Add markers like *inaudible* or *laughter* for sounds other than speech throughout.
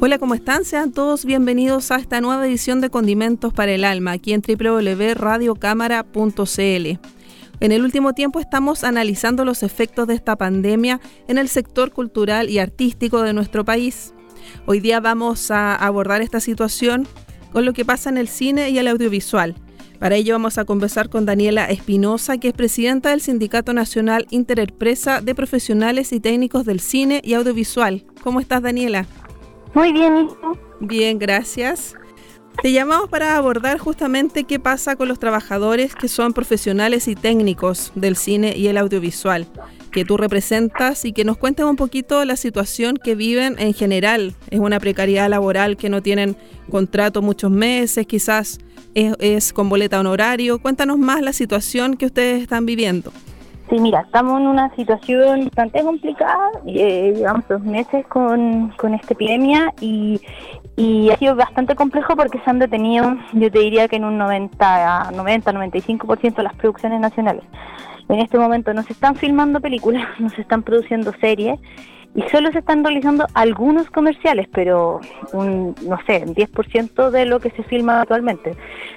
Hola, ¿cómo están? Sean todos bienvenidos a esta nueva edición de Condimentos para el Alma, aquí en www.radiocámara.cl. En el último tiempo estamos analizando los efectos de esta pandemia en el sector cultural y artístico de nuestro país. Hoy día vamos a abordar esta situación con lo que pasa en el cine y el audiovisual. Para ello vamos a conversar con Daniela Espinosa, que es presidenta del Sindicato Nacional Interempresa de Profesionales y Técnicos del Cine y Audiovisual. ¿Cómo estás, Daniela? Muy bien, Bien, gracias. Te llamamos para abordar justamente qué pasa con los trabajadores que son profesionales y técnicos del cine y el audiovisual, que tú representas y que nos cuentes un poquito la situación que viven en general. Es una precariedad laboral que no tienen contrato muchos meses, quizás es, es con boleta honorario. Cuéntanos más la situación que ustedes están viviendo. Sí, mira, estamos en una situación bastante complicada, eh, llevamos dos meses con, con esta epidemia y, y ha sido bastante complejo porque se han detenido, yo te diría que en un 90, 90, 95% de las producciones nacionales. En este momento no se están filmando películas, *laughs* no se están produciendo series y solo se están realizando algunos comerciales, pero un, no sé, un 10% de lo que se filma actualmente.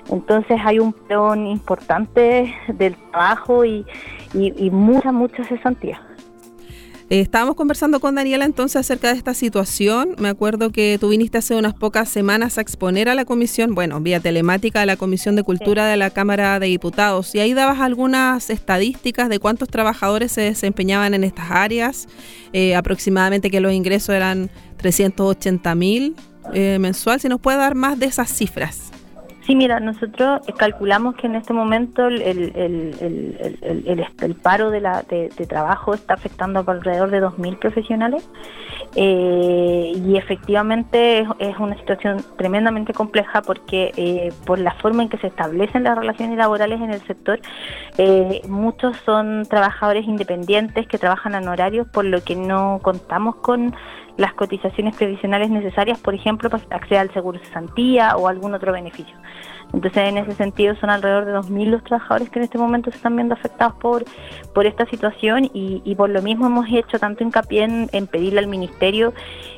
Entonces hay un peón importante del trabajo y, y, y mucha, mucha cesantía. Eh, estábamos conversando con Daniela entonces acerca de esta situación. Me acuerdo que tú viniste hace unas pocas semanas a exponer a la comisión, bueno, vía telemática a la Comisión de Cultura de la Cámara de Diputados. Y ahí dabas algunas estadísticas de cuántos trabajadores se desempeñaban en estas áreas. Eh, aproximadamente que los ingresos eran 380 mil eh, mensual. Si nos puede dar más de esas cifras. Sí, mira, nosotros calculamos que en este momento el, el, el, el paro de, la, de, trabajo está afectando a alrededor de 2.000 profesionales eh, y efectivamente es, es, una situación tremendamente compleja porque eh, por la forma en que se establecen las relaciones laborales en el sector, eh, muchos son trabajadores independientes que trabajan en horarios por lo que no contamos con las cotizaciones previsionales necesarias, por ejemplo, para acceder al seguro de cesantía o algún otro beneficio. Entonces, en ese sentido, son alrededor de 2.000 los trabajadores que en este momento se están viendo afectados por, por esta situación y, y por lo mismo hemos hecho tanto hincapié en, pedirle al Ministerio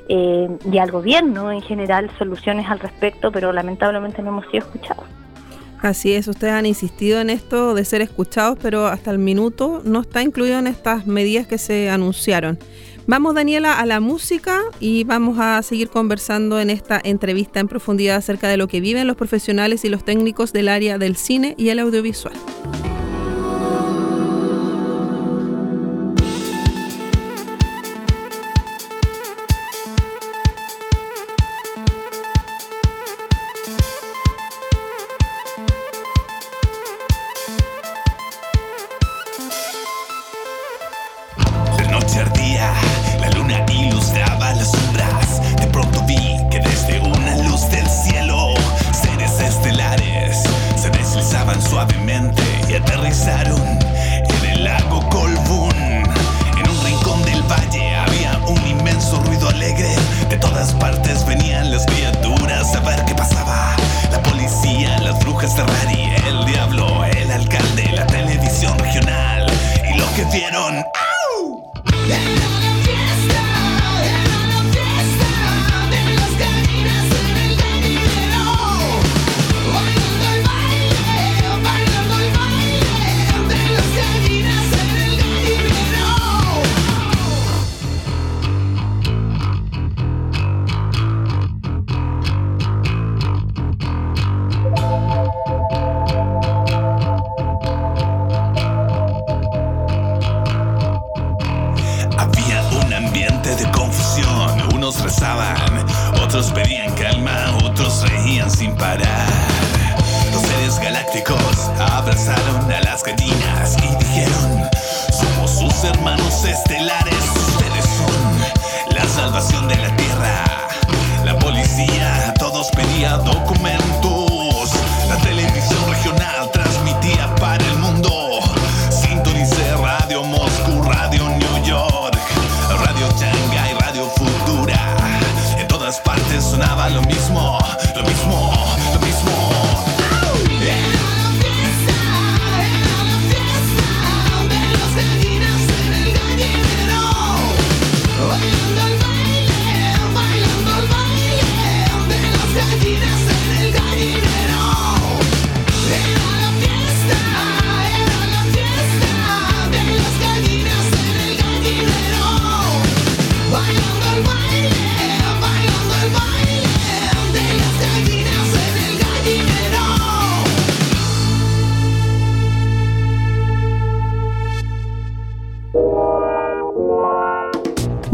eh, y al Gobierno en general soluciones al respecto, pero lamentablemente no hemos sido escuchados. Así es, ustedes han insistido en esto de ser escuchados, pero hasta el minuto no está incluido en estas medidas que se anunciaron. Vamos, Daniela, a la música y vamos a seguir conversando en esta entrevista en profundidad acerca de lo que viven los profesionales y los técnicos del área del cine y el audiovisual.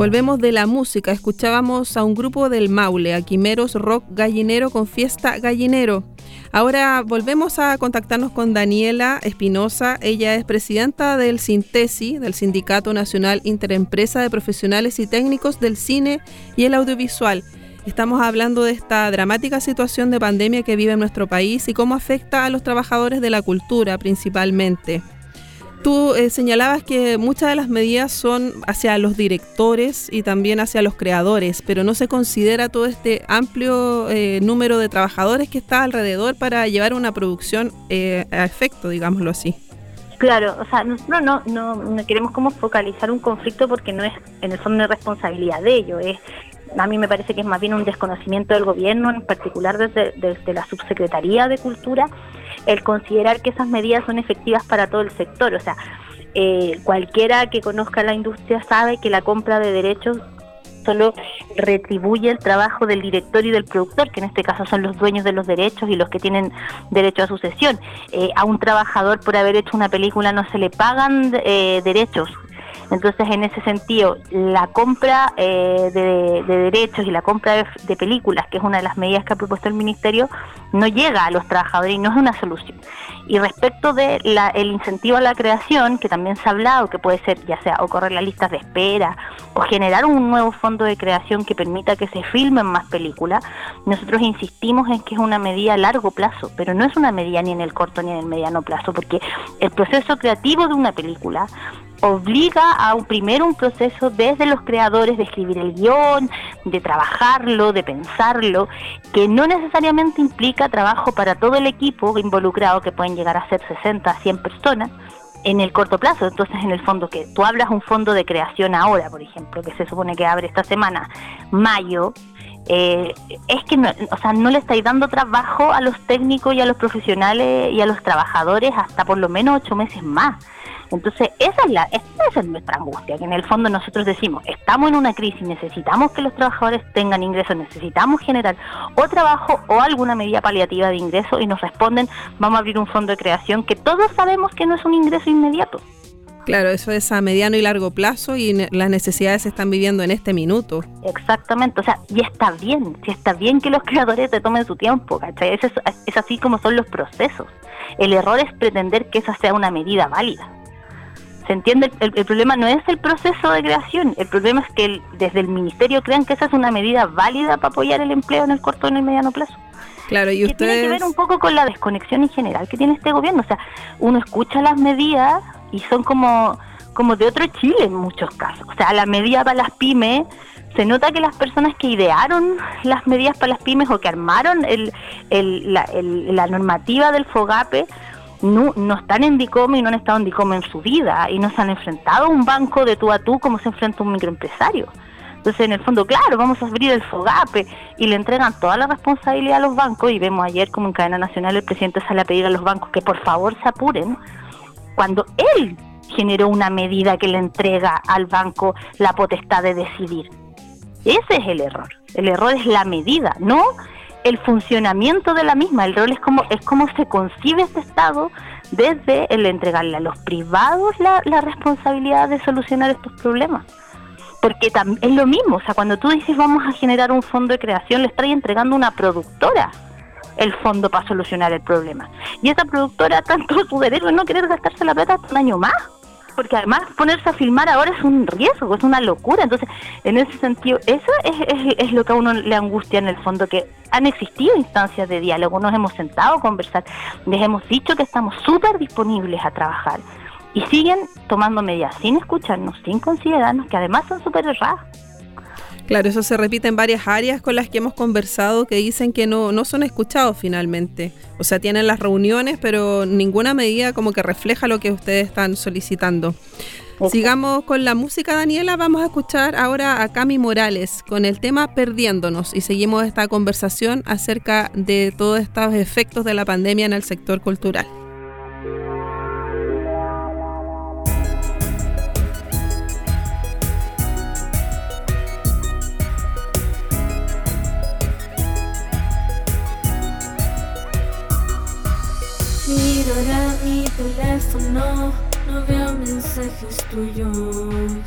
Volvemos de la música. Escuchábamos a un grupo del Maule, a Quimeros Rock Gallinero con Fiesta Gallinero. Ahora volvemos a contactarnos con Daniela Espinosa. Ella es presidenta del Sintesi, del Sindicato Nacional Interempresa de Profesionales y Técnicos del Cine y el Audiovisual. Estamos hablando de esta dramática situación de pandemia que vive en nuestro país y cómo afecta a los trabajadores de la cultura principalmente. Tú eh, señalabas que muchas de las medidas son hacia los directores y también hacia los creadores, pero no se considera todo este amplio eh, número de trabajadores que está alrededor para llevar una producción eh, a efecto, digámoslo así. Claro, o sea, nosotros no, no, no, queremos como focalizar un conflicto porque no es, en el fondo, una responsabilidad de ello, es a mí me parece que es más bien un desconocimiento del gobierno, en particular desde, desde la subsecretaría de Cultura, el considerar que esas medidas son efectivas para todo el sector. O sea, eh, cualquiera que conozca la industria sabe que la compra de derechos solo retribuye el trabajo del director y del productor, que en este caso son los dueños de los derechos y los que tienen derecho a sucesión. Eh, a un trabajador por haber hecho una película no se le pagan eh, derechos, entonces, en ese sentido, la compra eh, de, derechos y la compra de, películas, que es una de las medidas que ha propuesto el Ministerio, no llega a los trabajadores y no es una solución. Y respecto del el incentivo a la creación, que también se ha hablado, que puede ser ya sea o correr las listas de espera o generar un nuevo fondo de creación que permita que se filmen más películas, nosotros insistimos en que es una medida a largo plazo, pero no es una medida ni en el corto ni en el mediano plazo, porque el proceso creativo de una película obliga a un, primero un proceso desde los creadores de escribir el guion, de trabajarlo, de pensarlo, que no necesariamente implica trabajo para todo el equipo involucrado, que pueden llegar a ser 60, 100 personas, en el corto plazo. Entonces, en el fondo, que tú hablas un fondo de creación ahora, por ejemplo, que se supone que abre esta semana, mayo, eh, es que no, o sea, no le estáis dando trabajo a los técnicos y a los profesionales y a los trabajadores hasta por lo menos ocho meses más. Entonces, esa es, la, esa es nuestra angustia, que en el fondo nosotros decimos, estamos en una crisis, necesitamos que los trabajadores tengan ingresos, necesitamos generar o trabajo o alguna medida paliativa de ingreso y nos responden, vamos a abrir un fondo de creación que todos sabemos que no es un ingreso inmediato. Claro, eso es a mediano y largo plazo y las necesidades se están viviendo en este minuto. Exactamente, o sea, y está bien, si está bien que los *laughs* creadores se tomen su tiempo, ¿cachai? Es, es así como son los procesos. El error es pretender que esa sea una medida válida. ¿Se entiende? El, problema no es el proceso de creación, el problema es que desde el ministerio crean que esa es una medida válida para apoyar el empleo en el corto y en el mediano plazo. Claro, y ustedes... Tiene que ver un poco con la desconexión en general que tiene este gobierno. O sea, uno escucha las medidas y son como, como de otro Chile en muchos casos. O sea, la medida para las pymes, se nota que las personas que idearon las medidas para las pymes o que armaron el, el, la, la normativa del FOGAPE no, no están en DICOME y no han estado en DICOME en su vida y no se han enfrentado a un banco de tú a tú como se enfrenta un microempresario. Entonces, en el fondo, claro, vamos a abrir el FOGAPE y le entregan toda la responsabilidad a los bancos y vemos ayer como en cadena nacional el presidente sale a pedir a los bancos que por favor se apuren cuando él generó una medida que le entrega al banco la potestad de decidir. Ese es el error. El error es la medida, no el funcionamiento de la misma. El rol es como, es como se concibe este Estado desde el entregarle a los privados la, la responsabilidad de solucionar estos problemas. Porque es lo mismo, o sea, cuando tú dices vamos a generar un fondo de creación, le estás entregando una productora el fondo para solucionar el problema. Y esa productora, *laughs* tanto su derecho de no querer gastarse la plata hasta un año más porque además ponerse a filmar ahora es un riesgo, es una locura. Entonces, en ese sentido, eso es, lo que a uno le angustia en el fondo, que han existido instancias de diálogo, nos hemos sentado a conversar, les hemos dicho que estamos súper disponibles a trabajar y siguen tomando medidas sin escucharnos, sin considerarnos, que además son súper erradas. Claro, eso se repite en varias áreas con las que hemos conversado que dicen que no, no son escuchados finalmente. O sea, tienen las reuniones, pero ninguna medida como que refleja lo que ustedes están solicitando. Sigamos con la música, Daniela. Vamos a escuchar ahora a Cami Morales con el tema Perdiéndonos y seguimos esta conversación acerca de todos estos efectos de la pandemia en el sector cultural. Ahora mi teléfono, no veo mensajes tuyos.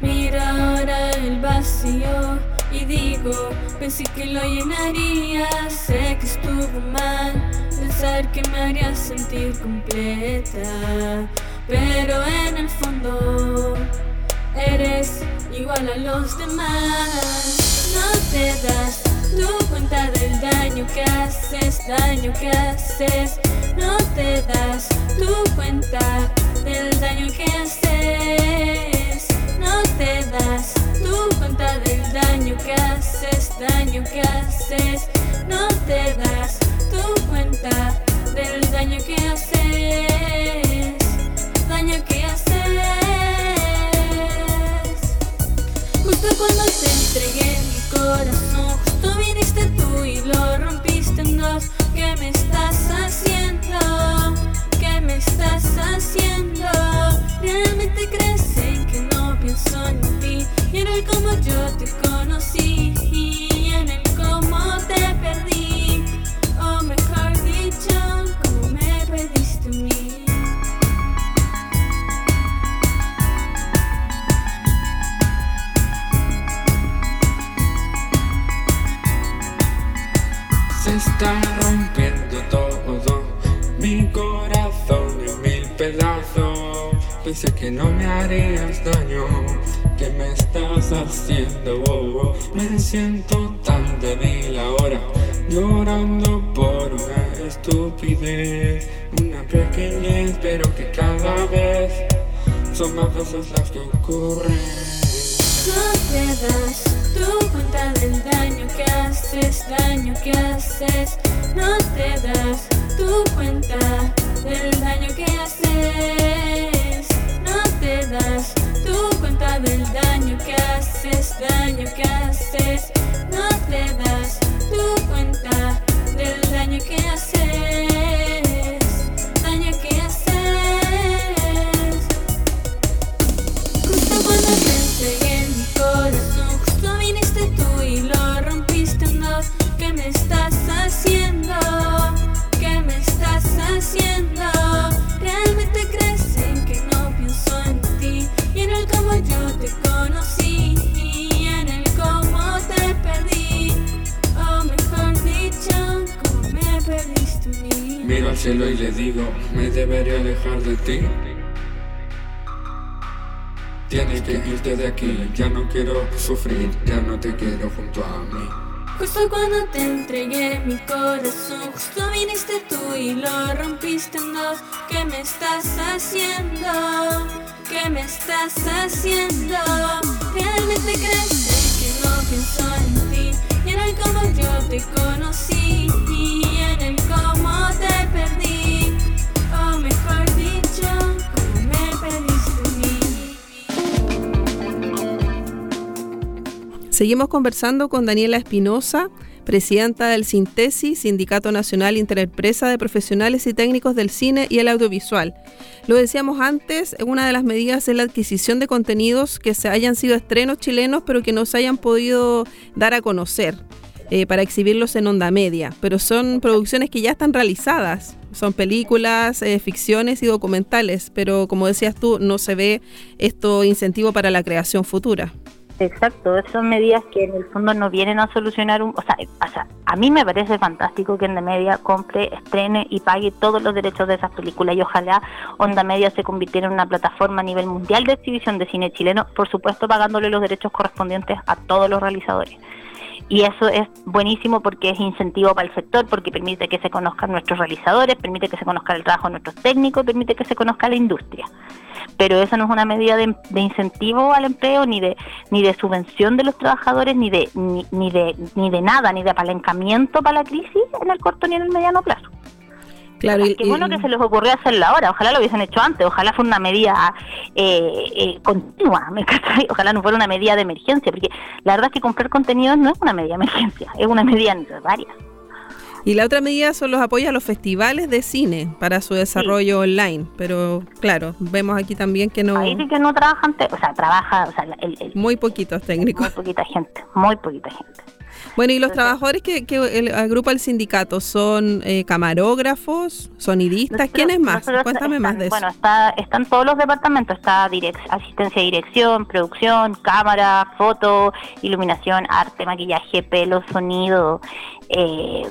Mira ahora el vacío y digo, pensé que lo llenaría, sé que estuvo mal, pensar que me haría sentir completa, pero en el fondo eres igual a los demás, no te das tu cuenta del daño que haces, daño que haces, no te das tu cuenta del daño que haces, no te das tu cuenta del daño que haces, daño que haces, no te das tu cuenta del daño que haces, daño que haces. Justo cuando te entregué mi corazón, justo viniste tú y lo rompiste en dos. ¿Qué me estás haciendo? ¿Qué me estás haciendo? ¿Realmente crees en que no pienso en ti? Y en el cómo yo te conocí Pensé que no me harías daño, que me estás haciendo bobo. Me siento tan débil ahora, llorando por una estupidez, una pequeñez, pero que cada vez son más veces las que ocurren. No te das tu cuenta del daño que haces, daño que haces. No te das tu cuenta del daño que haces. Das tu cuenta del daño que haces, daño que haces. No te das tu cuenta del daño que haces, daño que haces. Justo cuando te entregué mi corazón, justo viniste tú y lo rompiste en dos. ¿Qué me estás haciendo? ¿Qué me estás haciendo? Cómo yo te conocí y en el cómo te perdí. O mejor dicho, cómo me perdiste a mí. Miro al cielo y le digo, me debería alejar de ti. Tienes que irte de aquí, ya no quiero sufrir, ya no te quiero junto a mí. Justo cuando te entregué mi corazón, justo viniste tú y lo rompiste en dos. ¿Qué me estás haciendo? ¿Qué me estás haciendo? ¿Realmente crees que no pienso en ti? Y en el cómo yo te conocí y en el cómo te perdí. O mejor dicho, cómo me perdiste a mí. Seguimos conversando con Daniela Espinosa, presidenta del Sintesi, Sindicato Nacional Interempresa de Profesionales y Técnicos del Cine y el Audiovisual. Lo decíamos antes, una de las medidas es la adquisición de contenidos que se hayan sido estrenos chilenos, pero que no se hayan podido dar a conocer eh, para exhibirlos en onda media. Pero son producciones que ya están realizadas. Son películas, eh, ficciones y documentales, pero como decías tú, no se ve esto incentivo para la creación futura. Exacto, son medidas que en el fondo no vienen a solucionar un... O sea, o sea, a mí me parece fantástico que Onda Media compre, estrene y pague todos los derechos de esas películas y ojalá Onda Media se convirtiera en una plataforma a nivel mundial de exhibición de cine chileno, por supuesto pagándole los derechos correspondientes a todos los realizadores. Y eso es buenísimo porque es incentivo para el sector, porque permite que se conozcan nuestros realizadores, permite que se conozca el trabajo de nuestros técnicos, permite que se conozca la industria. Pero eso no es una medida de, de incentivo al empleo, ni de ni de subvención de los trabajadores, ni de ni, ni de ni de nada, ni de apalancamiento para la crisis en el corto ni en el mediano plazo. Claro, Qué bueno que se les ocurrió hacerlo ahora, ojalá lo hubiesen hecho antes, ojalá fuera una medida eh, eh, continua, *laughs* ¿me ojalá no fuera una medida de emergencia, porque la verdad es que comprar contenidos no es una medida de emergencia, es una medida necesaria. Y la otra medida son los apoyos a los festivales de cine para su desarrollo online. Pero claro, vemos aquí también que no... Ahí sí que no trabajan, o sea, trabaja, o sea, el, el- Muy poquitos técnicos. muy poquita gente, muy poquita gente. Bueno, ¿y los trabajadores que, que el, agrupa el sindicato son eh, camarógrafos, sonidistas? ¿Quiénes más? Cuéntame más de eso. Bueno, está, están todos los departamentos, está asistencia y dirección, producción, cámara, foto, iluminación, arte, maquillaje, pelo, sonido, eh,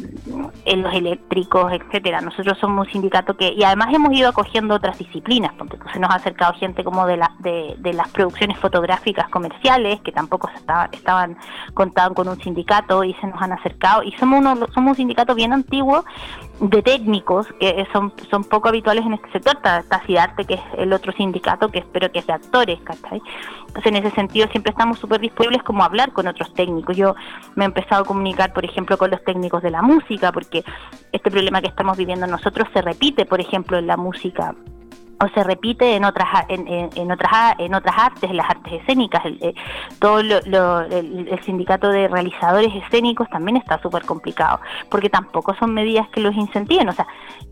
en los eléctricos, etcétera. Nosotros somos un sindicato que, y además hemos ido acogiendo otras disciplinas, porque se nos ha acercado gente como de, la, de, de las producciones fotográficas comerciales, que tampoco estaban, estaban contaban con un sindicato y se nos han acercado, y somos, uno, somos un sindicato bien antiguo de técnicos, que son, son poco habituales en este sector, está, está que es el otro sindicato, que espero que es de actores, ¿cachai? Entonces, en ese sentido, siempre estamos súper disponibles como a hablar con otros técnicos. Yo me he empezado a comunicar, por ejemplo, con los técnicos de la música, porque este problema que estamos viviendo nosotros se repite, por ejemplo, en la música o se repite en otras en, en, otras en otras artes en las artes escénicas eh, todo lo, el, sindicato de realizadores escénicos también está súper complicado porque tampoco son medidas que los incentiven o sea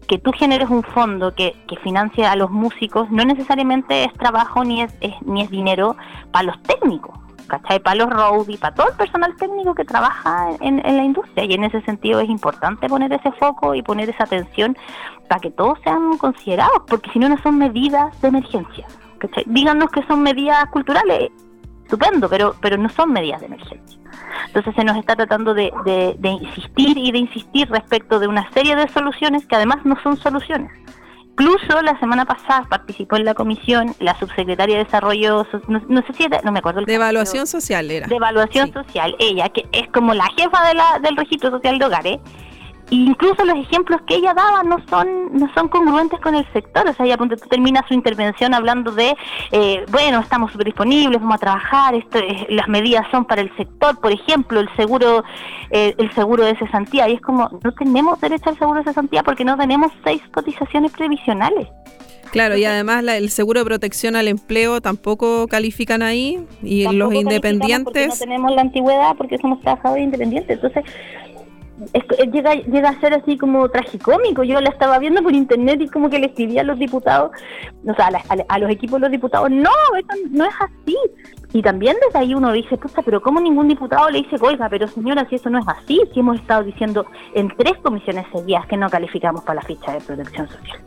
que tú generes un fondo que, que financie a los músicos no necesariamente es trabajo ni es, ni es dinero para los técnicos ¿cachai? Para los roadies, para todo el personal técnico que trabaja en, en, la industria. Y en ese sentido es importante poner ese foco y poner esa atención para que todos sean considerados, porque si no, no son medidas de emergencia. ¿cachai? Díganos que son medidas culturales, estupendo, pero, pero no son medidas de emergencia. Entonces se nos está tratando de, de, de insistir y de insistir respecto de una serie de soluciones que además no son soluciones Incluso la semana pasada participó en la comisión la subsecretaria de Desarrollo, no, sé si era, no me acuerdo. de Evaluación Social era. De Evaluación Social, ella, que es como la jefa de la, del registro social de hogares, incluso los ejemplos que ella daba no son no son congruentes con el sector. O sea, ella termina su intervención hablando de, eh, bueno, estamos súper disponibles, vamos a trabajar, esto, las medidas son para el sector, por ejemplo, el seguro eh, el seguro de cesantía. Y es como, no tenemos derecho al seguro de cesantía porque no tenemos seis cotizaciones previsionales. Claro, y además el seguro de protección al empleo tampoco califican ahí y los independientes... No tenemos la antigüedad porque somos trabajadores independientes. Entonces, llega, llega a ser así como tragicómico. Yo la estaba viendo por internet y como que le escribía a los diputados, o sea, a, los equipos de los diputados, no, eso no es así. Y también desde ahí uno dice, puta, pero ¿cómo ningún diputado le dice, oiga, pero señora, si eso no es así? Si hemos estado diciendo en tres comisiones seguidas que no calificamos para la ficha de protección social.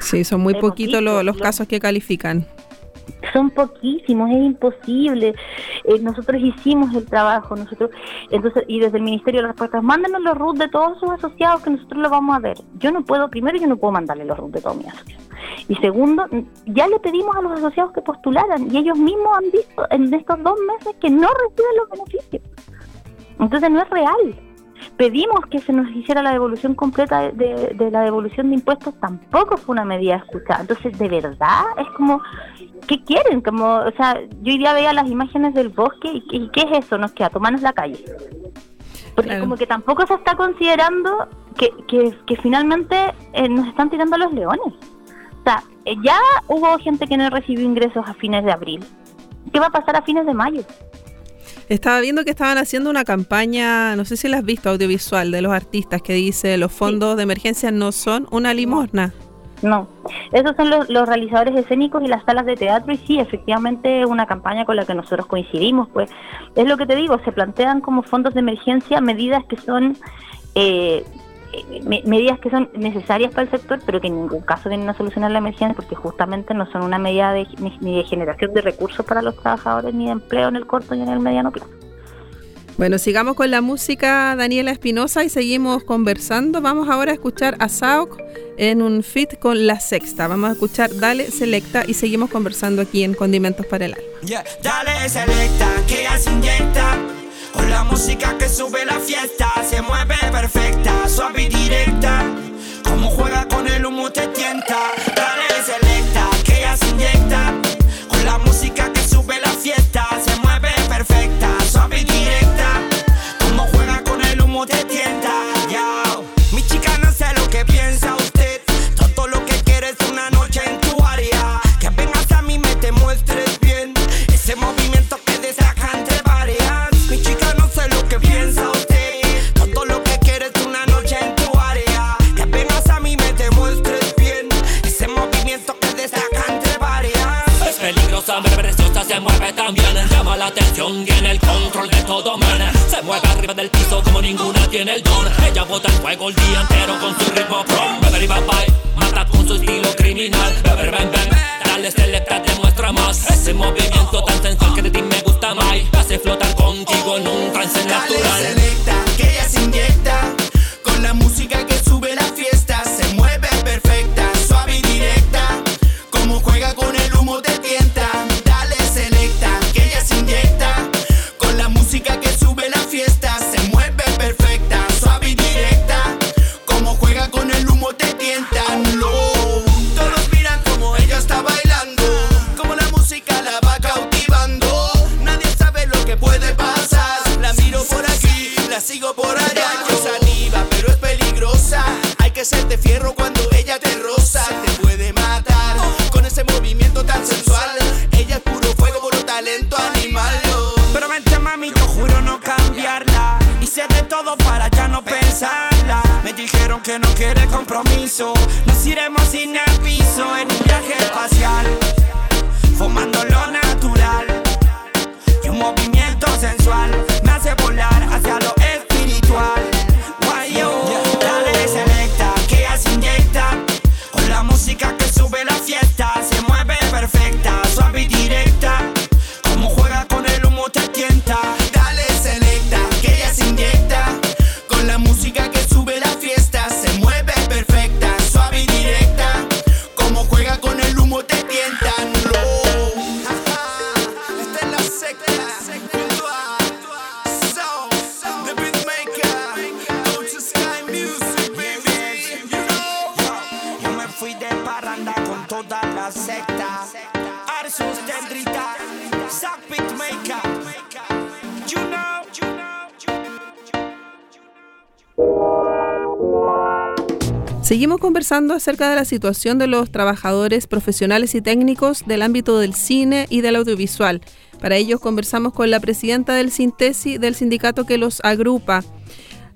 Sí, son muy poquitos los casos que califican son poquísimos, es imposible. Eh, nosotros hicimos el trabajo, nosotros, entonces, y desde el Ministerio de las Respuestas, mándenos los RUT de todos sus asociados que nosotros lo vamos a ver. Yo no puedo, primero yo no puedo mandarle los RUT de todos mis asociados. Y segundo, ya le pedimos a los asociados que postularan y ellos mismos han visto en estos dos meses que no reciben los beneficios. Entonces no es real pedimos que se nos hiciera la devolución completa de, la devolución de impuestos, tampoco fue una medida escuchada. Entonces, de verdad, es como, ¿qué quieren? Como, o sea, yo hoy día veía las imágenes del bosque y, ¿qué es eso? Nos queda tomarnos la calle. Porque como que tampoco se está considerando que, que, finalmente eh, nos están tirando los leones. O sea, eh, ya hubo gente que no recibió ingresos a fines de abril. ¿Qué va a pasar a fines de mayo? Estaba viendo que estaban haciendo una campaña, no sé si la has visto, audiovisual de los artistas, que dice los fondos de emergencia no son una limosna. No, esos son los, realizadores escénicos y las salas de teatro y sí, efectivamente una campaña con la que nosotros coincidimos, pues es lo que te digo, se plantean como fondos de emergencia medidas que son eh, medidas que son necesarias para el sector, pero que en ningún caso vienen a solucionar la emergencia porque justamente no son una medida de, ni, de generación de recursos para los trabajadores, ni de empleo en el corto ni en el mediano plazo. Bueno, sigamos con la música Daniela Espinosa y seguimos conversando. Vamos ahora a escuchar a Sauk en un fit con La Sexta. Vamos a escuchar Dale Selecta y seguimos conversando aquí en Condimentos para el Alma. dale Selecta, que ya se inyecta con la música que sube la fiesta, se mueve perfecta, suave y directa. Como juega con el humo te tienta. Don. Ella bota el fuego el día entero con su para ya no pensarla. Me dijeron que no quiere compromiso. Nos iremos sin aviso en un viaje espacial. Fumando lo natural. Y un movimiento sensual me hace volar hacia lo Seguimos conversando acerca de la situación de los trabajadores profesionales y técnicos del ámbito del cine y del audiovisual. Para ellos conversamos con la presidenta del Sintesi, del sindicato que los agrupa.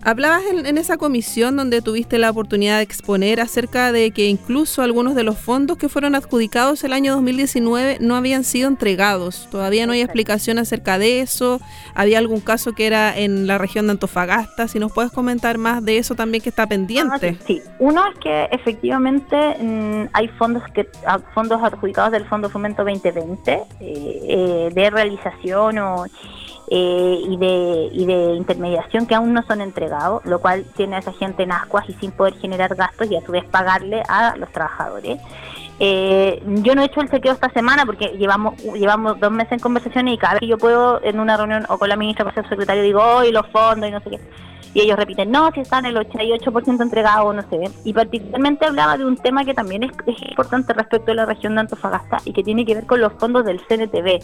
Hablabas en, en, esa comisión donde tuviste la oportunidad de exponer acerca de que incluso algunos de los fondos que fueron adjudicados el año 2019 no habían sido entregados. Todavía no hay explicación acerca de eso. Había algún caso que era en la región de Antofagasta. Si nos puedes comentar más de eso también que está pendiente. Ah, sí, uno es que efectivamente mmm, hay fondos que fondos adjudicados del Fondo Fomento 2020 eh, eh, de realización o eh, y, de, y de intermediación que aún no son entregados, lo cual tiene a esa gente en ascuas y sin poder generar gastos y a su vez pagarle a los trabajadores. Eh, yo no he hecho el chequeo esta semana porque llevamos llevamos dos meses en conversaciones y cada vez que yo puedo en una reunión o con la ministra o con el secretario digo, hoy los fondos y no sé qué. Y ellos repiten, no, si están el 88% entregados, no sé. Y particularmente hablaba de un tema que también es, es, importante respecto a la región de Antofagasta y que tiene que ver con los fondos del CNTV,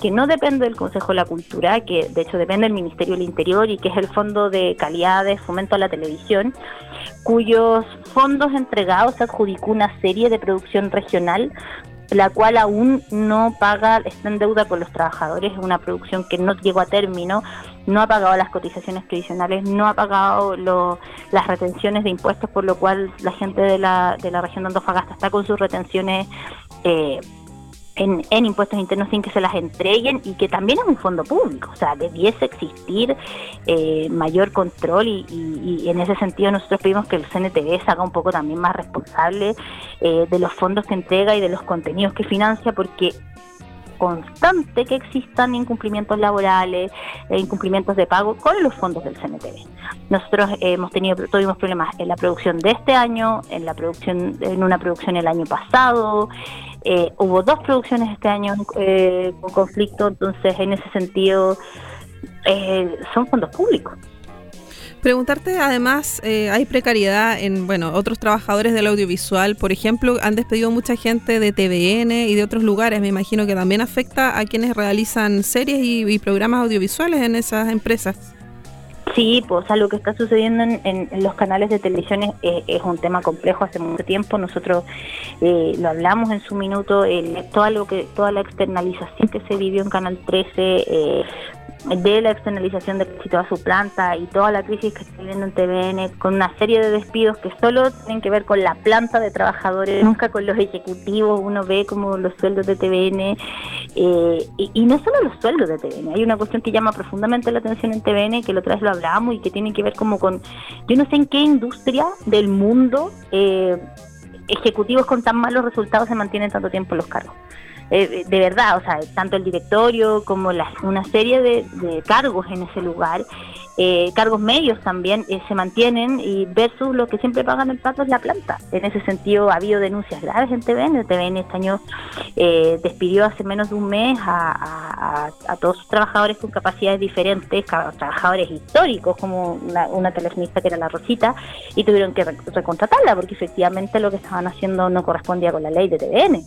que no depende del Consejo de la Cultura, que de hecho depende del Ministerio del Interior y que es el Fondo de Calidad de Fomento a la Televisión, cuyos fondos entregados se adjudicó una serie de producción regional la cual aún no paga, está en deuda con los trabajadores, es una producción que no llegó a término, no ha pagado las cotizaciones previsionales, no ha pagado las retenciones de impuestos, por lo cual la gente de la, de la región de Antofagasta está con sus retenciones eh, en, en, impuestos internos sin que se las entreguen y que también es un fondo público, o sea, debiese existir eh, mayor control y, y, y, en ese sentido nosotros pedimos que el CNTV se haga un poco también más responsable eh, de los fondos que entrega y de los contenidos que financia porque constante que existan incumplimientos laborales, eh, incumplimientos de pago con los fondos del CNTV. Nosotros hemos tenido tuvimos problemas en la producción de este año, en la producción en una producción el año pasado, eh, hubo dos producciones este año eh, con conflicto, entonces en ese sentido son fondos públicos. Preguntarte además, eh, hay precariedad en, bueno, otros trabajadores del audiovisual, por ejemplo, han despedido mucha gente de TVN y de otros lugares, me imagino que también afecta a quienes realizan series y, y programas audiovisuales en esas empresas. Sí, pues o sea, lo que está sucediendo en, en, los canales de televisión es, es, un tema complejo hace mucho tiempo. Nosotros eh, lo hablamos en su minuto, el, todo lo que, toda la externalización que se vivió en Canal 13 eh, de la externalización de toda su planta y toda la crisis que está viviendo en TVN, con una serie de despidos que solo tienen que ver con la planta de trabajadores, nunca con los ejecutivos, uno ve como los sueldos de TVN, eh, y, no solo los sueldos de TVN, hay una cuestión que llama profundamente la atención en TVN, que la otra vez lo hablamos y que tiene que ver como con, yo no sé en qué industria del mundo eh, ejecutivos con tan malos resultados se mantienen tanto tiempo en los cargos. Eh, de verdad, o sea, tanto el directorio como una serie de, cargos en ese lugar, eh, cargos medios también eh, se mantienen y versus lo que siempre pagan el plato es la planta. En ese sentido ha habido denuncias graves en TVN. TVN este año despidió hace menos de un mes a, todos sus trabajadores con capacidades diferentes, trabajadores históricos como una, una telefonista que era la Rosita, y tuvieron que recontratarla porque efectivamente lo que estaban haciendo no correspondía con la ley de TVN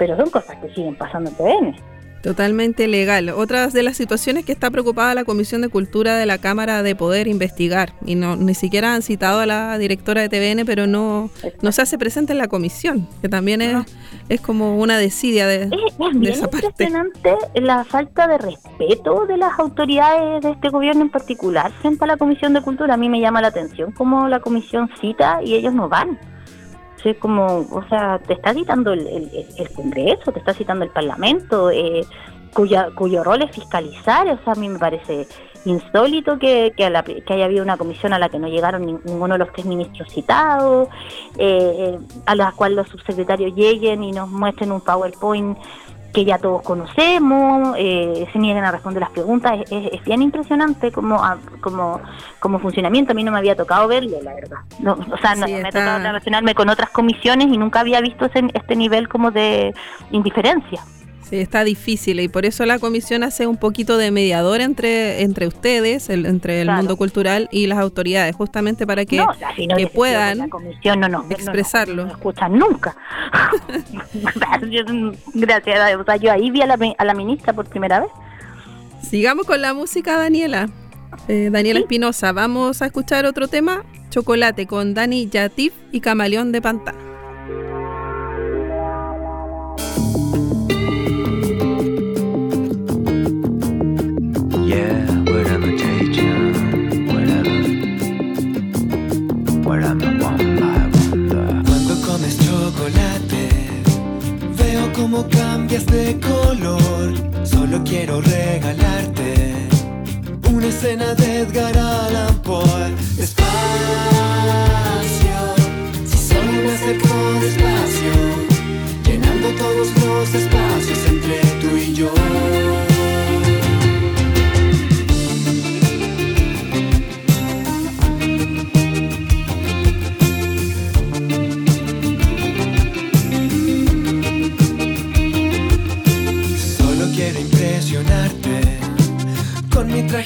pero son cosas que siguen pasando en TVN. Totalmente legal. Otra de las situaciones que está preocupada la Comisión de Cultura de la Cámara de poder investigar y no ni siquiera han citado a la directora de TVN, pero no, no se hace presente en la comisión, que también es, es como una desidia de, es, es impresionante la falta de respeto de las autoridades de este gobierno en particular frente a la Comisión de Cultura. A mí me llama la atención cómo la comisión cita y ellos no van como, o sea, te está citando el, Congreso, te está citando el Parlamento, eh, cuya, cuyo rol es fiscalizar, o sea, a mí me parece insólito que, que, haya habido una comisión a la que no llegaron ninguno de los tres ministros citados, eh, eh, a la cual los subsecretarios lleguen y nos muestren un PowerPoint que ya todos conocemos, eh, se niegan a responder las preguntas. Es, bien impresionante como, ah, como, como funcionamiento. A mí no me había tocado verlo, la verdad. No, o sea, no, me ha tocado relacionarme con otras comisiones y nunca había visto este nivel como de indiferencia. Sí, está difícil y por eso la comisión hace un poquito de mediador entre, entre ustedes, entre el mundo cultural y las autoridades, justamente para que, que puedan la comisión, no, no, expresarlo. No, escuchan nunca. *laughs* Gracias, o sea, yo ahí vi a la, a la ministra por primera vez. Sigamos con la música, Daniela. Eh, Daniela Espinosa, vamos a escuchar otro tema, Chocolate, con Dani Yatif y Camaleón de Pantano. Cambias de color. Solo quiero regalarte una escena de Edgar Allan Poe. Despacio, si solo me acerco despacio, llenando todos los espacios entre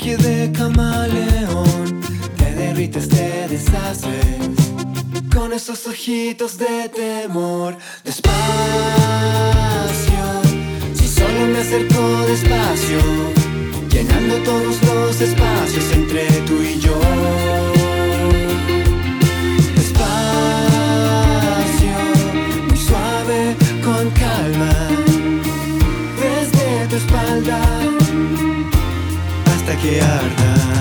traje de camaleón, te derrites, te deshaces con esos ojitos de temor. Despacio, si solo me acerco despacio, llenando todos los espacios entre tú y yo. Hasta que arda.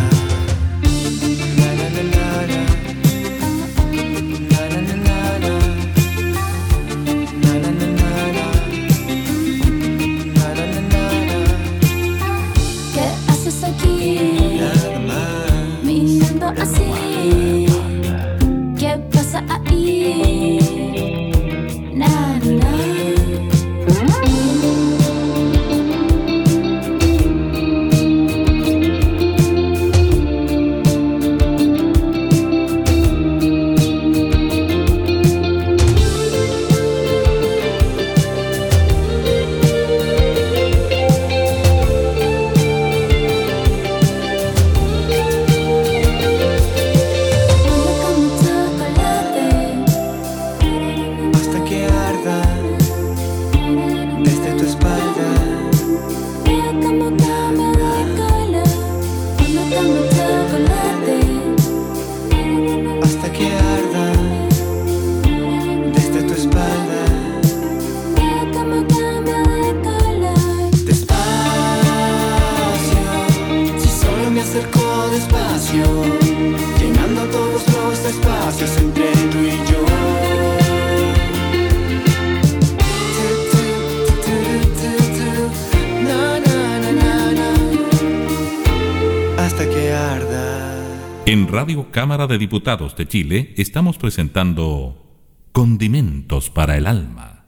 En Radio Cámara de Diputados de Chile estamos presentando Condimentos para el Alma.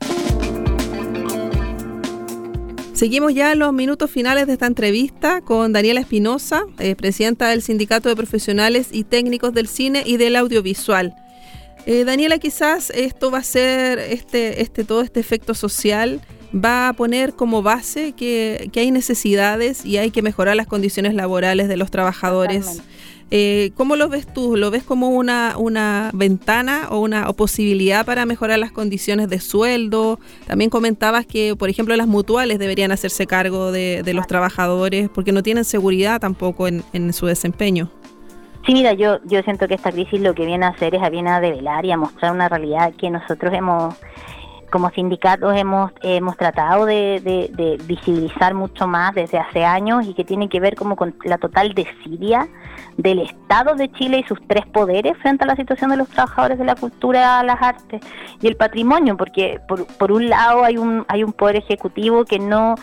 Seguimos ya en los minutos finales de esta entrevista con Daniela Espinosa, eh, presidenta del Sindicato de Profesionales y Técnicos del Cine y del Audiovisual. Eh, Daniela, quizás esto va a ser, este, este, todo este efecto social va a poner como base que, que hay necesidades y hay que mejorar las condiciones laborales de los trabajadores. Eh, ¿Cómo lo ves tú? ¿Lo ves como una, una ventana o una posibilidad para mejorar las condiciones de sueldo? También comentabas que, por ejemplo, las mutuales deberían hacerse cargo de, los trabajadores porque no tienen seguridad tampoco en, en, su desempeño. Sí, mira, yo, yo siento que esta crisis lo que viene a hacer es viene a develar y a mostrar una realidad que nosotros hemos como sindicatos hemos, hemos tratado de, visibilizar mucho más desde hace años y que tiene que ver como con la total desidia del Estado de Chile y sus tres poderes frente a la situación de los trabajadores de la cultura, las artes y el patrimonio, porque por, por un lado hay un, hay un poder ejecutivo que no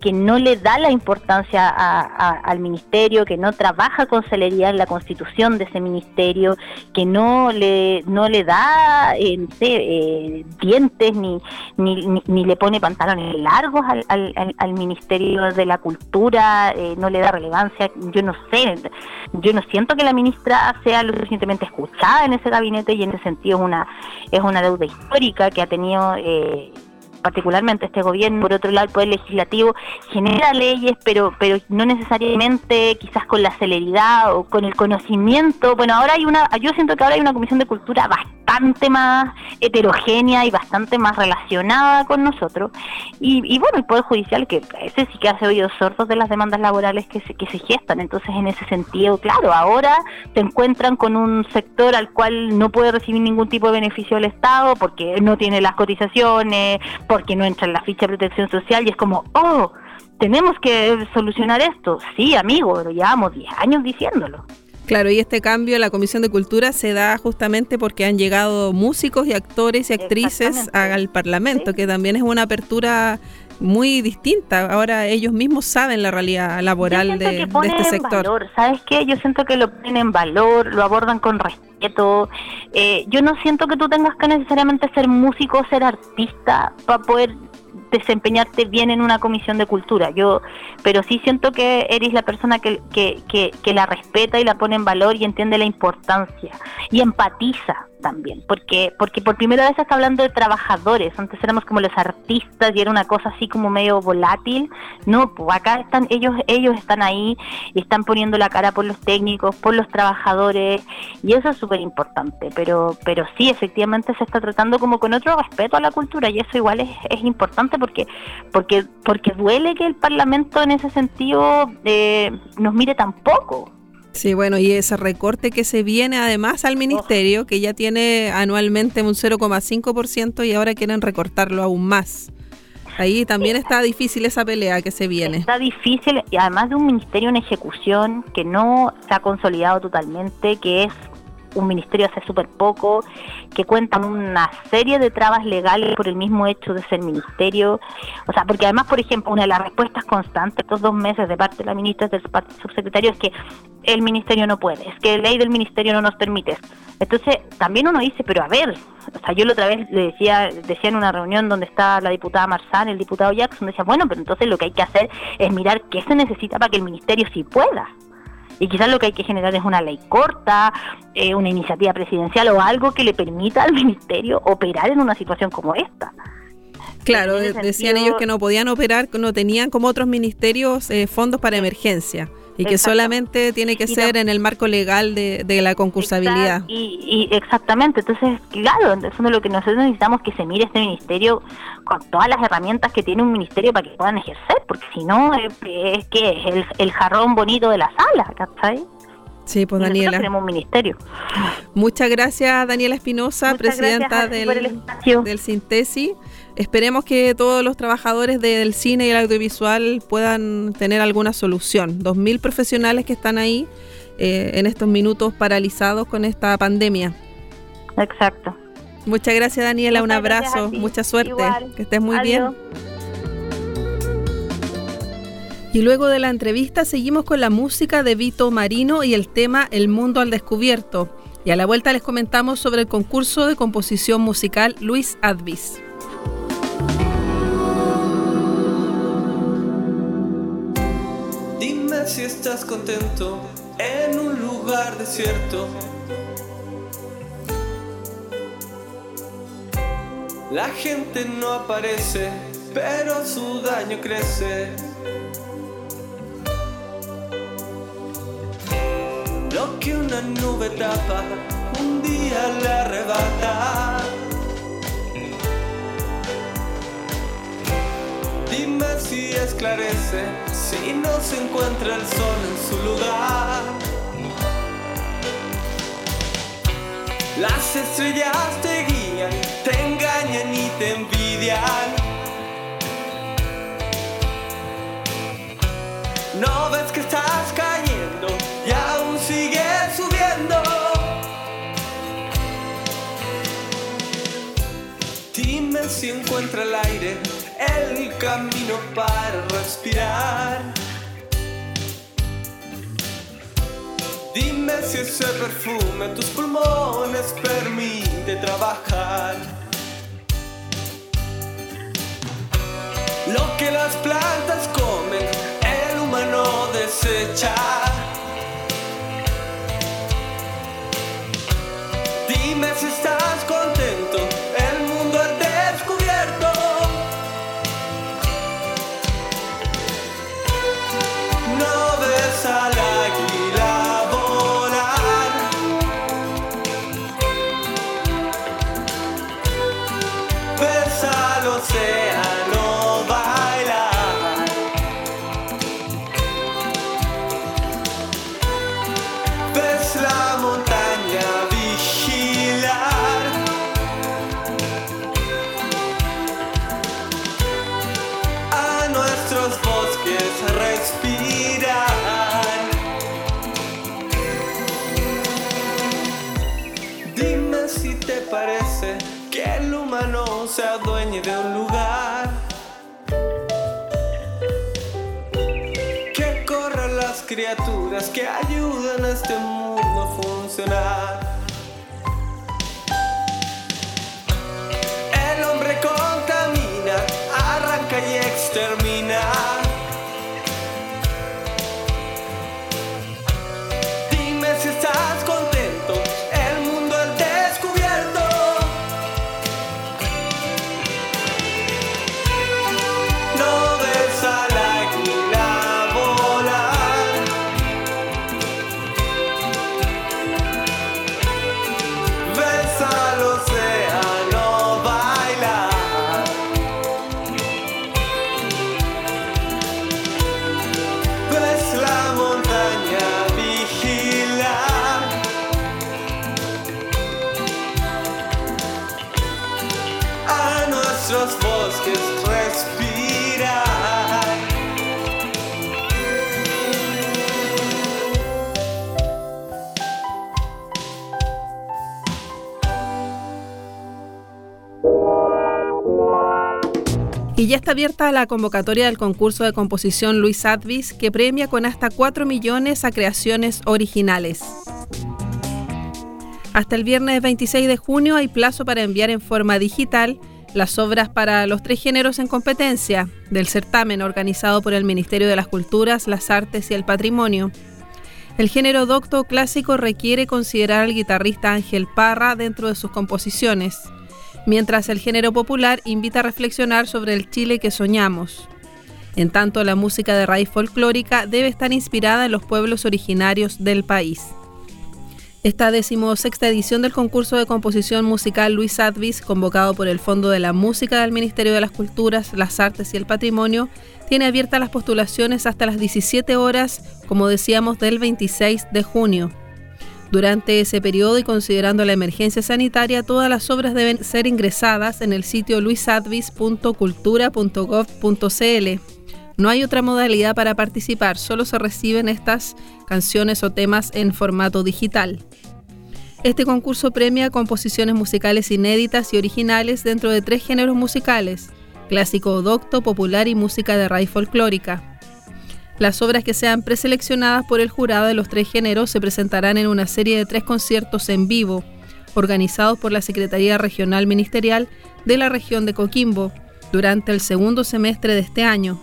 que no le da la importancia al ministerio, que no trabaja con celeridad en la constitución de ese ministerio, que no le no le da eh, eh, dientes ni, ni, ni, le pone pantalones largos al, al, ministerio de la cultura, eh, no le da relevancia, yo no sé, yo no siento que la ministra sea lo suficientemente escuchada en ese gabinete y en ese sentido es una es una deuda histórica que ha tenido eh, particularmente este gobierno, por otro lado el Poder Legislativo genera leyes, pero, pero no necesariamente quizás con la celeridad o con el conocimiento. Bueno, ahora hay una, yo siento que ahora hay una Comisión de Cultura bastante más heterogénea y bastante más relacionada con nosotros. Y, bueno, el Poder Judicial, que ese sí que hace oídos sordos de las demandas laborales que se, que se gestan. Entonces, en ese sentido, claro, ahora se encuentran con un sector al cual no puede recibir ningún tipo de beneficio del Estado porque no tiene las cotizaciones, porque no entra en la ficha de protección social y es como, oh, tenemos que solucionar esto. Sí, amigo, lo llevamos 10 años diciéndolo. Claro, y este cambio en la Comisión de Cultura se da justamente porque han llegado músicos y actores y actrices al Parlamento, que también es una apertura muy distinta. Ahora ellos mismos saben la realidad laboral de, este sector. Valor. ¿Sabes qué? Yo siento que lo ponen en valor, lo abordan con respeto. Eh, yo no siento que tú tengas que necesariamente ser músico, ser artista para poder desempeñarte bien en una comisión de cultura. Yo, pero sí siento que eres la persona que, que, que, que la respeta y la pone en valor y entiende la importancia y empatiza también, porque porque por primera vez está hablando de trabajadores, antes éramos como los artistas y era una cosa así como medio volátil, no, pues acá están ellos ellos están ahí y están poniendo la cara por los técnicos, por los trabajadores y eso es súper importante, pero pero sí, efectivamente se está tratando como con otro respeto a la cultura y eso igual es, es importante porque porque porque duele que el Parlamento en ese sentido eh, nos mire tan poco. Sí, bueno, y ese recorte que se viene además al ministerio, que ya tiene anualmente un 0,5% y ahora quieren recortarlo aún más. Ahí también está difícil esa pelea que se viene. Está difícil y además de un ministerio en ejecución que no se ha consolidado totalmente, que es un ministerio hace súper poco, que cuenta una serie de trabas legales por el mismo hecho de ser ministerio. O sea, porque además, por ejemplo, una de las respuestas constantes estos dos meses de parte de la ministra y del subsecretario es que el ministerio no puede, es que la ley del ministerio no nos permite. Entonces, también uno dice, pero a ver, o sea, yo la otra vez le decía, decía en una reunión donde está la diputada Marzán, el diputado Jackson, decía, bueno, pero entonces lo que hay que hacer es mirar qué se necesita para que el ministerio sí pueda. Y quizás lo que hay que generar es una ley corta, eh, una iniciativa presidencial o algo que le permita al ministerio operar en una situación como esta. Claro, decían ellos que no podían operar, no tenían como otros ministerios eh, fondos para emergencia. Y que solamente tiene que ser en el marco legal de, la concursabilidad. Y, exactamente, entonces, claro, eso es lo que nosotros necesitamos que se mire este ministerio con todas las herramientas que tiene un ministerio para que puedan ejercer, porque si no, es, que es el, jarrón bonito de la sala, ¿cachai? Sí, pues Daniela. Tenemos un ministerio. Muchas gracias, Daniela Espinosa, presidenta del, del Sintesi. Esperemos que todos los trabajadores del cine y el audiovisual puedan tener alguna solución. Dos mil profesionales que están ahí eh, en estos minutos paralizados con esta pandemia. Exacto. Muchas gracias Daniela, un abrazo, mucha suerte, que estés muy bien. Y luego de la entrevista seguimos con la música de Vito Marino y el tema El Mundo al Descubierto. Y a la vuelta les comentamos sobre el concurso de composición musical Luis Advis. Si estás contento en un lugar desierto. La gente no aparece, pero su daño crece. Lo que una nube tapa, un día le arrebata. Si esclarece, si no se encuentra el sol en su lugar. Las estrellas te guían, te engañan y te envidian. No ves que estás cayendo y aún sigues subiendo. Dime si encuentra el aire, camino para respirar. Dime si ese perfume en tus pulmones permite trabajar. Lo que las plantas comen, el humano desecha. Dime si se adueñe de un lugar. Que corran las criaturas que ayudan a este mundo a funcionar. Está abierta la convocatoria del concurso de composición Luis Advis, que premia con hasta 4 millones a creaciones originales. Hasta el viernes 26 de junio hay plazo para enviar en forma digital las obras para los tres géneros en competencia del certamen organizado por el Ministerio de las Culturas, las Artes y el Patrimonio. El género docto clásico requiere considerar al guitarrista Ángel Parra dentro de sus composiciones, mientras el género popular invita a reflexionar sobre el Chile que soñamos. En tanto, la música de raíz folclórica debe estar inspirada en los pueblos originarios del país. Esta decimosexta edición del concurso de composición musical Luis Advis, convocado por el Fondo de la Música del Ministerio de las Culturas, las Artes y el Patrimonio, tiene abiertas las postulaciones hasta las 17 horas, como decíamos, del 26 de junio. Durante ese periodo y considerando la emergencia sanitaria, todas las obras deben ser ingresadas en el sitio luisadvis.cultura.gov.cl. No hay otra modalidad para participar, solo se reciben estas canciones o temas en formato digital. Este concurso premia composiciones musicales inéditas y originales dentro de tres géneros musicales, clásico o docto, popular y música de raíz folclórica. Las obras que sean preseleccionadas por el jurado de los tres géneros se presentarán en una serie de tres conciertos en vivo, organizados por la Secretaría Regional Ministerial de la región de Coquimbo, durante el segundo semestre de este año.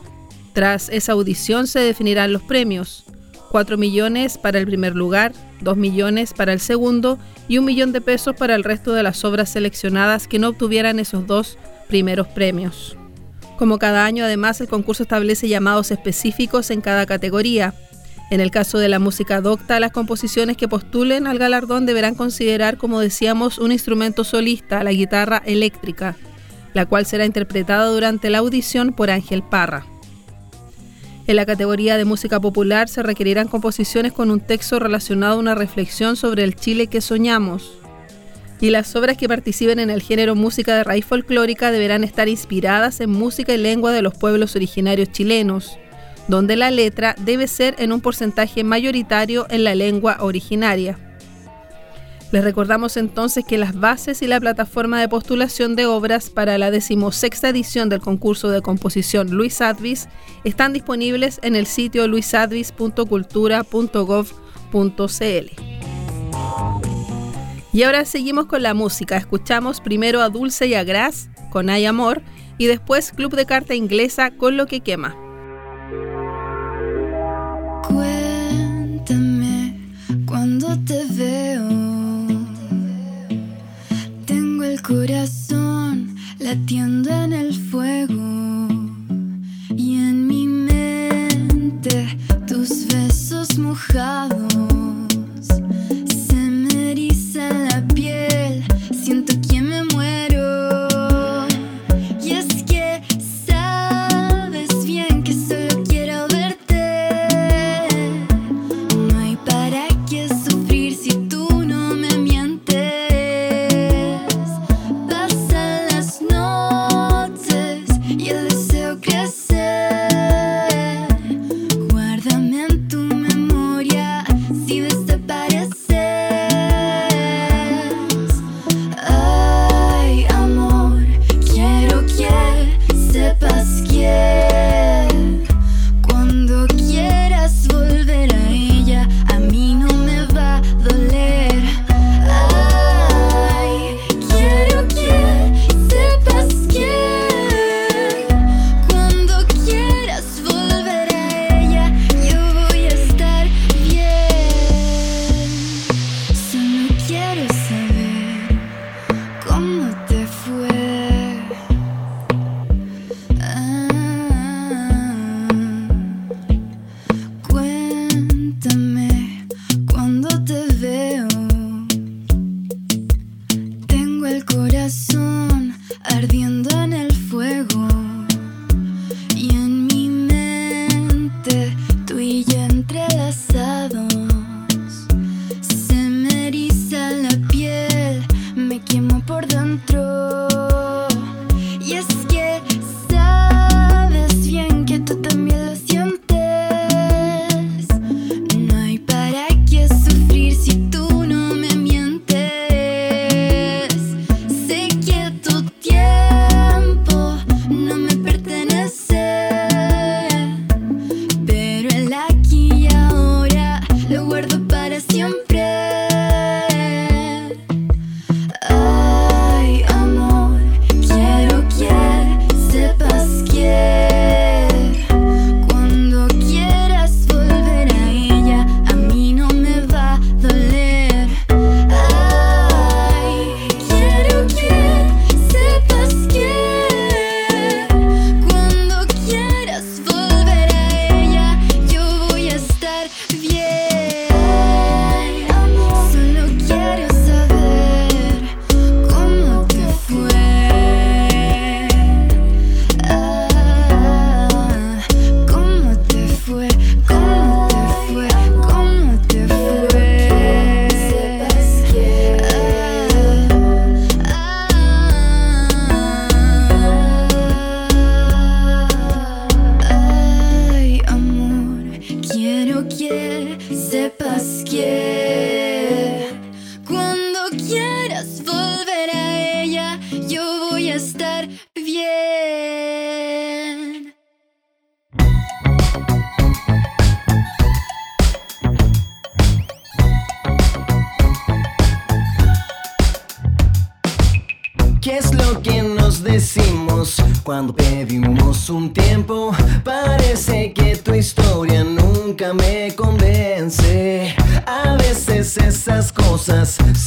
Tras esa audición se definirán los premios. 4 millones para el primer lugar, 2 millones para el segundo y un millón de pesos para el resto de las obras seleccionadas que no obtuvieran esos dos primeros premios. Como cada año, además, el concurso establece llamados específicos en cada categoría. En el caso de la música docta, las composiciones que postulen al galardón deberán considerar, como decíamos, un instrumento solista, la guitarra eléctrica, la cual será interpretada durante la audición por Ángel Parra. En la categoría de música popular se requerirán composiciones con un texto relacionado a una reflexión sobre el Chile que soñamos, y las obras que participen en el género música de raíz folclórica deberán estar inspiradas en música y lengua de los pueblos originarios chilenos, donde la letra debe ser en un porcentaje mayoritario en la lengua originaria. Les recordamos entonces que las bases y la plataforma de postulación de obras para la decimosexta edición del concurso de composición Luis Advis están disponibles en el sitio luisadvis.cultura.gov.cl. Y ahora seguimos con la música. Escuchamos primero a Dulce y a Gras con Hay Amor y después Club de Carta Inglesa con Lo que quema. Cuéntame cuando te veo. Tengo el corazón latiendo en el fuego y en mi mente tus besos mojados. Amigos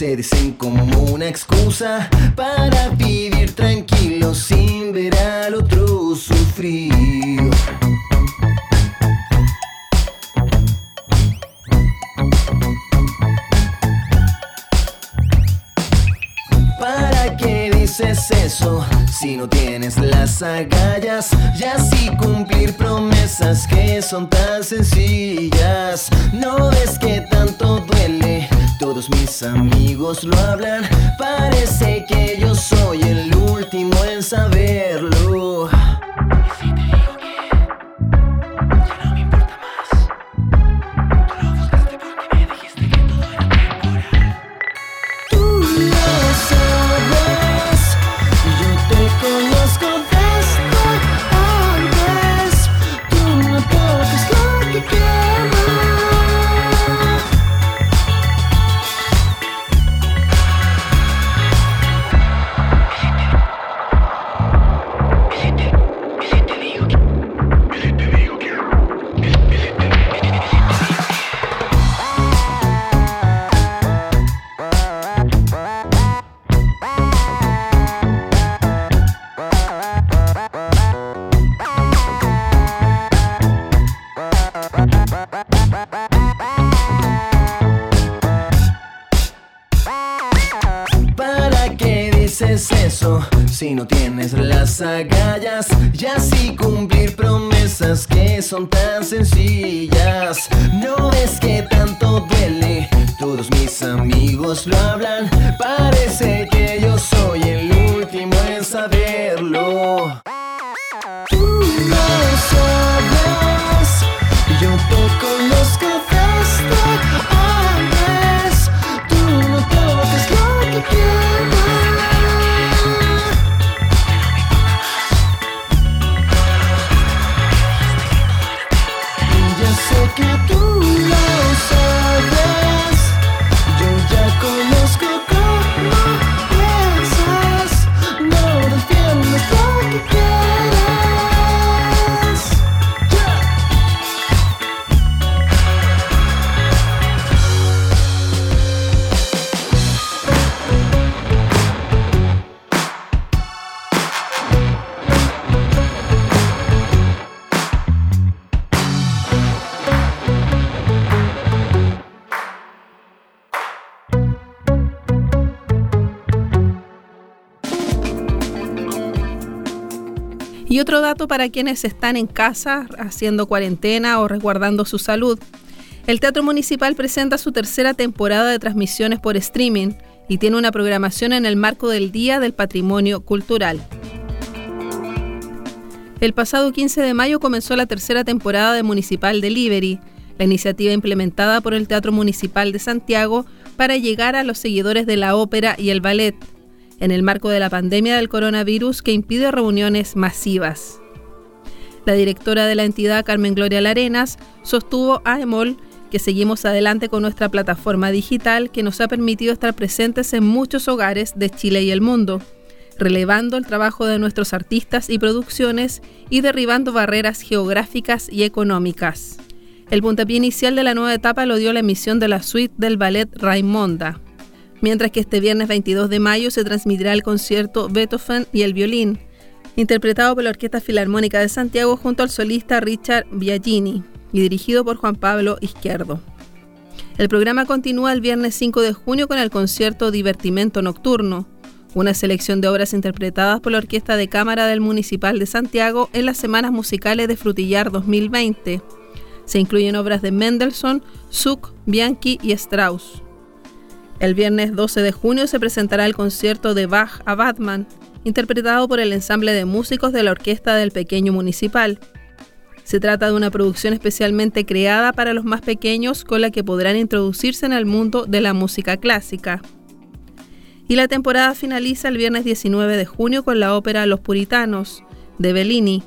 se dicen como una excusa para vivir tranquilo sin ver al otro sufrir. ¿Para qué dices eso si no tienes las agallas? Y así cumplir promesas que son tan sencillas. No ves que tanto duele, todos mis amigos lo hablan. Parece que yo soy el último en saberlo. Son tan sencillas. Para quienes están en casa haciendo cuarentena o resguardando su salud. El Teatro Municipal presenta su tercera temporada de transmisiones por streaming y tiene una programación en el marco del Día del Patrimonio Cultural. El pasado 15 de mayo comenzó la tercera temporada de Municipal Delivery, la iniciativa implementada por el Teatro Municipal de Santiago para llegar a los seguidores de la ópera y el ballet, en el marco de la pandemia del coronavirus que impide reuniones masivas. La directora de la entidad, Carmen Gloria Larenas, sostuvo a EMOL que seguimos adelante con nuestra plataforma digital que nos ha permitido estar presentes en muchos hogares de Chile y el mundo, relevando el trabajo de nuestros artistas y producciones y derribando barreras geográficas y económicas. El puntapié inicial de la nueva etapa lo dio la emisión de la suite del ballet Raimonda, mientras que este viernes 22 de mayo se transmitirá el concierto Beethoven y el violín, interpretado por la Orquesta Filarmónica de Santiago junto al solista Richard Biagini y dirigido por Juan Pablo Izquierdo. El programa continúa el viernes 5 de junio con el concierto Divertimento Nocturno, una selección de obras interpretadas por la Orquesta de Cámara del Municipal de Santiago en las Semanas Musicales de Frutillar 2020. Se incluyen obras de Mendelssohn, Zuck, Bianchi y Strauss. El viernes 12 de junio se presentará el concierto de Bach a Batman, interpretado por el ensamble de músicos de la Orquesta del Pequeño Municipal. Se trata de una producción especialmente creada para los más pequeños con la que podrán introducirse en el mundo de la música clásica. Y la temporada finaliza el viernes 19 de junio con la ópera Los Puritanos, de Bellini,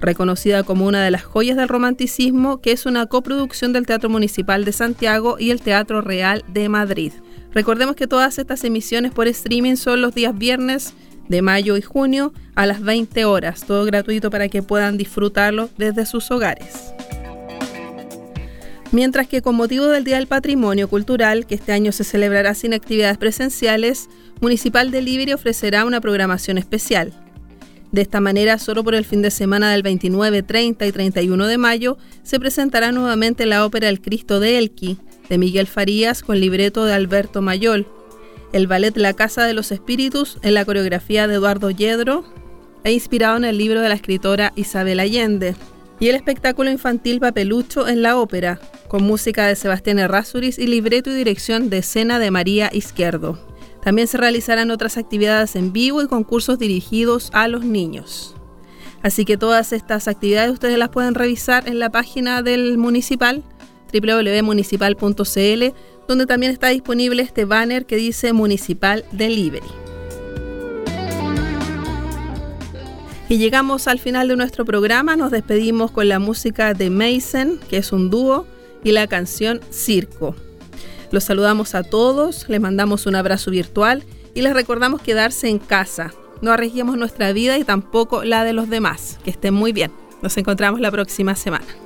reconocida como una de las joyas del romanticismo, que es una coproducción del Teatro Municipal de Santiago y el Teatro Real de Madrid. Recordemos que todas estas emisiones por streaming son los días viernes de mayo y junio a las 20 horas, todo gratuito para que puedan disfrutarlo desde sus hogares. Mientras que con motivo del Día del Patrimonio Cultural, que este año se celebrará sin actividades presenciales, Municipal Delivery ofrecerá una programación especial. De esta manera, solo por el fin de semana del 29, 30 y 31 de mayo, se presentará nuevamente la ópera El Cristo de Elqui, de Miguel Farías con libreto de Alberto Mayol, el ballet La Casa de los Espíritus en la coreografía de Eduardo Yedro e inspirado en el libro de la escritora Isabel Allende, y el espectáculo infantil Papelucho en la ópera, con música de Sebastián Errázuriz y libreto y dirección de escena de María Izquierdo. También se realizarán otras actividades en vivo y concursos dirigidos a los niños. Así que todas estas actividades ustedes las pueden revisar en la página del municipal www.municipal.cl, donde también está disponible este banner que dice Municipal Delivery. Y llegamos al final de nuestro programa, nos despedimos con la música de Mason, que es un dúo, y la canción Circo. Los saludamos a todos, les mandamos un abrazo virtual y les recordamos quedarse en casa. No arriesguemos nuestra vida y tampoco la de los demás. Que estén muy bien. Nos encontramos la próxima semana.